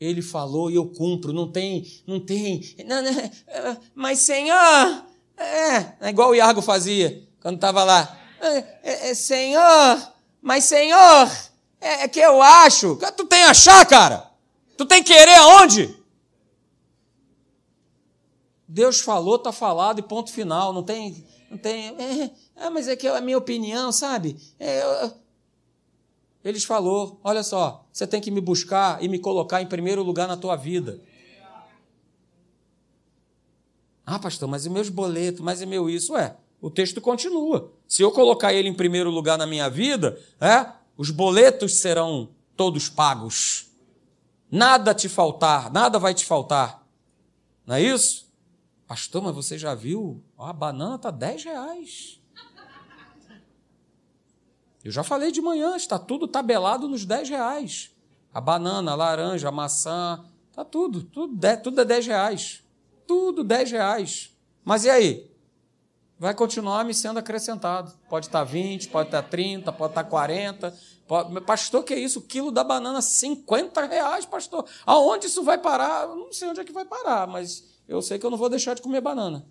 Ele falou e eu cumpro, não tem, não tem. Não, não, mas Senhor, é, é igual o Iago fazia quando estava lá. É, é, é, senhor, mas Senhor, é, é que eu acho. Tu tem achar, cara? Tu tem querer aonde? Deus falou, está falado e ponto final. Não tem. Não tem é, é, mas é que é a minha opinião, sabe? É, eu, eles falou: olha só, você tem que me buscar e me colocar em primeiro lugar na tua vida. Ah, pastor, mas e meus boletos, mas e meu isso? É, o texto continua. Se eu colocar ele em primeiro lugar na minha vida, é, os boletos serão todos pagos. Nada te faltar, nada vai te faltar. Não é isso? Pastor, mas você já viu? a banana está 10 reais. Eu já falei de manhã, está tudo tabelado nos 10 reais. A banana, a laranja, a maçã, está tudo, tudo, tudo é 10 reais. Tudo 10 reais. Mas e aí? Vai continuar me sendo acrescentado. Pode estar 20, pode estar 30, pode estar 40. Pode... Pastor, que é isso? O quilo da banana, 50 reais, pastor. Aonde isso vai parar? Eu não sei onde é que vai parar, mas eu sei que eu não vou deixar de comer banana.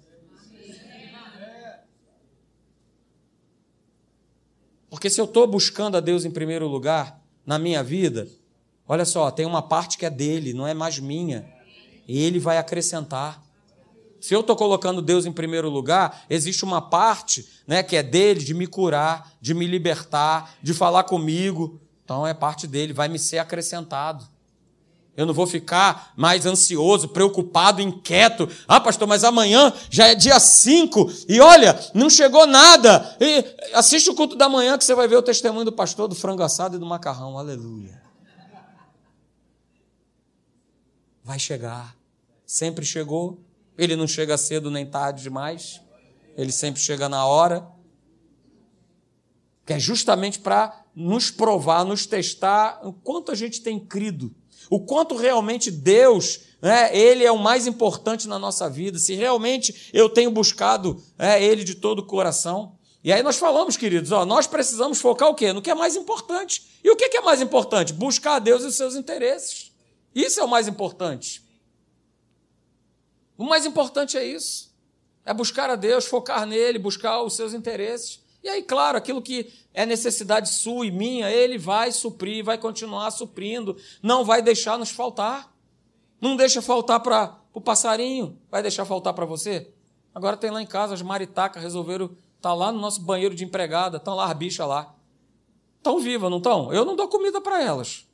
Porque se eu estou buscando a Deus em primeiro lugar na minha vida, olha só, tem uma parte que é dele, não é mais minha. E ele vai acrescentar. Se eu estou colocando Deus em primeiro lugar, existe uma parte né, que é dele, de me curar, de me libertar, de falar comigo. Então é parte dele, vai me ser acrescentado. Eu não vou ficar mais ansioso, preocupado, inquieto. Ah, pastor, mas amanhã já é dia 5 e olha, não chegou nada. E assiste o culto da manhã que você vai ver o testemunho do pastor do frango assado e do macarrão. Aleluia. Vai chegar. Sempre chegou. Ele não chega cedo nem tarde demais. Ele sempre chega na hora. Que é justamente para nos provar, nos testar o quanto a gente tem crido o quanto realmente Deus, né, Ele é o mais importante na nossa vida, se realmente eu tenho buscado é, Ele de todo o coração. E aí nós falamos, queridos, ó, nós precisamos focar o quê? No que é mais importante. E o que é mais importante? Buscar a Deus e os seus interesses. Isso é o mais importante. O mais importante é isso. É buscar a Deus, focar nele, buscar os seus interesses. E aí, claro, aquilo que é necessidade sua e minha, ele vai suprir, vai continuar suprindo, não vai deixar nos faltar. Não deixa faltar para o passarinho, vai deixar faltar para você? Agora tem lá em casa as maritacas, resolveram, tá lá no nosso banheiro de empregada, estão lá as bichas lá. Estão vivas, não estão? Eu não dou comida para elas.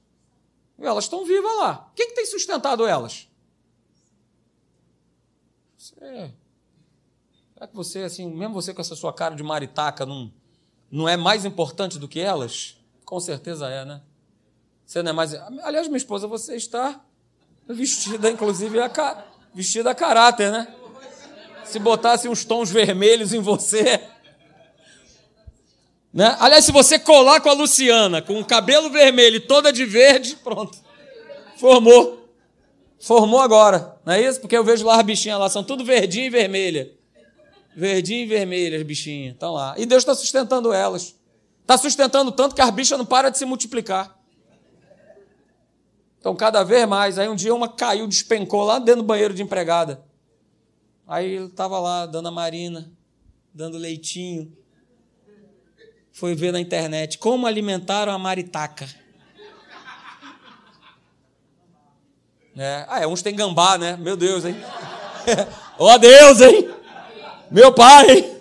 Elas estão vivas lá. O que, que tem sustentado elas? Você Será que você, assim, mesmo você com essa sua cara de maritaca, não, não é mais importante do que elas? Com certeza é, né? Você não é mais. Aliás, minha esposa, você está vestida, inclusive, a vestida a caráter, né? Se botasse uns tons vermelhos em você. Né? Aliás, se você colar com a Luciana, com o cabelo vermelho e toda de verde, pronto. Formou. Formou agora, não é isso? Porque eu vejo lá as bichinhas lá, são tudo verdinha e vermelha. Verdinho e vermelho, as bichinhas. Estão lá. E Deus está sustentando elas. Está sustentando tanto que as bichas não param de se multiplicar. Então, cada vez mais. Aí um dia uma caiu, despencou lá dentro do banheiro de empregada. Aí ele estava lá, dando a Marina, dando leitinho. Foi ver na internet como alimentaram a maritaca. É. Ah, é, uns tem gambá, né? Meu Deus, hein? (laughs) Ó oh, Deus, hein? Meu pai,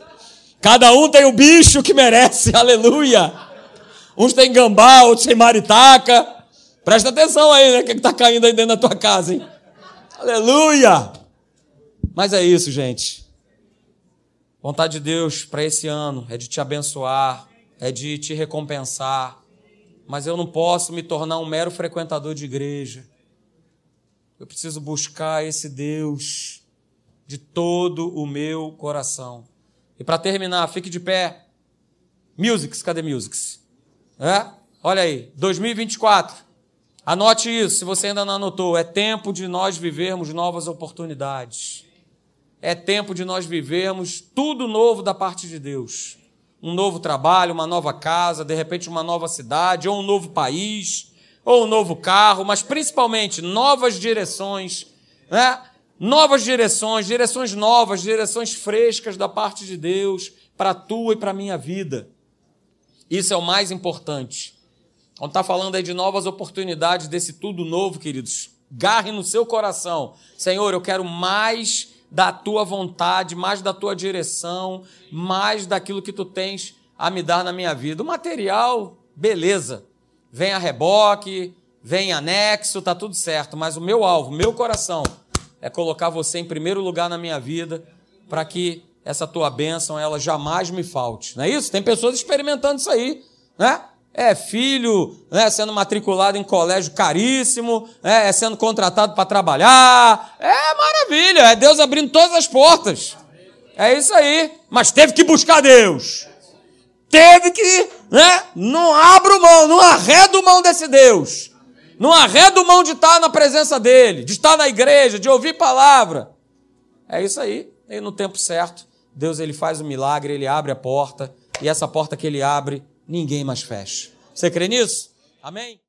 cada um tem o bicho que merece, (laughs) aleluia. Uns tem gambá, outros tem maritaca. Presta atenção aí, né? O que está caindo aí dentro da tua casa, hein? Aleluia! Mas é isso, gente. Vontade de Deus para esse ano é de te abençoar, é de te recompensar. Mas eu não posso me tornar um mero frequentador de igreja. Eu preciso buscar esse Deus de todo o meu coração. E para terminar, fique de pé. Musics, cadê Musics? É? Olha aí, 2024. Anote isso, se você ainda não anotou. É tempo de nós vivermos novas oportunidades. É tempo de nós vivermos tudo novo da parte de Deus. Um novo trabalho, uma nova casa, de repente uma nova cidade, ou um novo país, ou um novo carro, mas principalmente novas direções, né? novas direções, direções novas, direções frescas da parte de Deus para a tua e para a minha vida. Isso é o mais importante. Quando está falando aí de novas oportunidades, desse tudo novo, queridos, garre no seu coração. Senhor, eu quero mais da tua vontade, mais da tua direção, mais daquilo que tu tens a me dar na minha vida. O material, beleza. Vem a reboque, vem anexo, tá tudo certo, mas o meu alvo, meu coração é colocar você em primeiro lugar na minha vida, para que essa tua bênção ela jamais me falte. Não é isso? Tem pessoas experimentando isso aí, né? É filho né, sendo matriculado em colégio caríssimo, né, é sendo contratado para trabalhar. É maravilha, é Deus abrindo todas as portas. É isso aí. Mas teve que buscar Deus. Teve que, né? Não abro mão, não arredo mão desse Deus. Não arredo mão de estar na presença dele, de estar na igreja, de ouvir palavra. É isso aí. E no tempo certo, Deus ele faz o milagre, ele abre a porta, e essa porta que ele abre, ninguém mais fecha. Você crê nisso? Amém?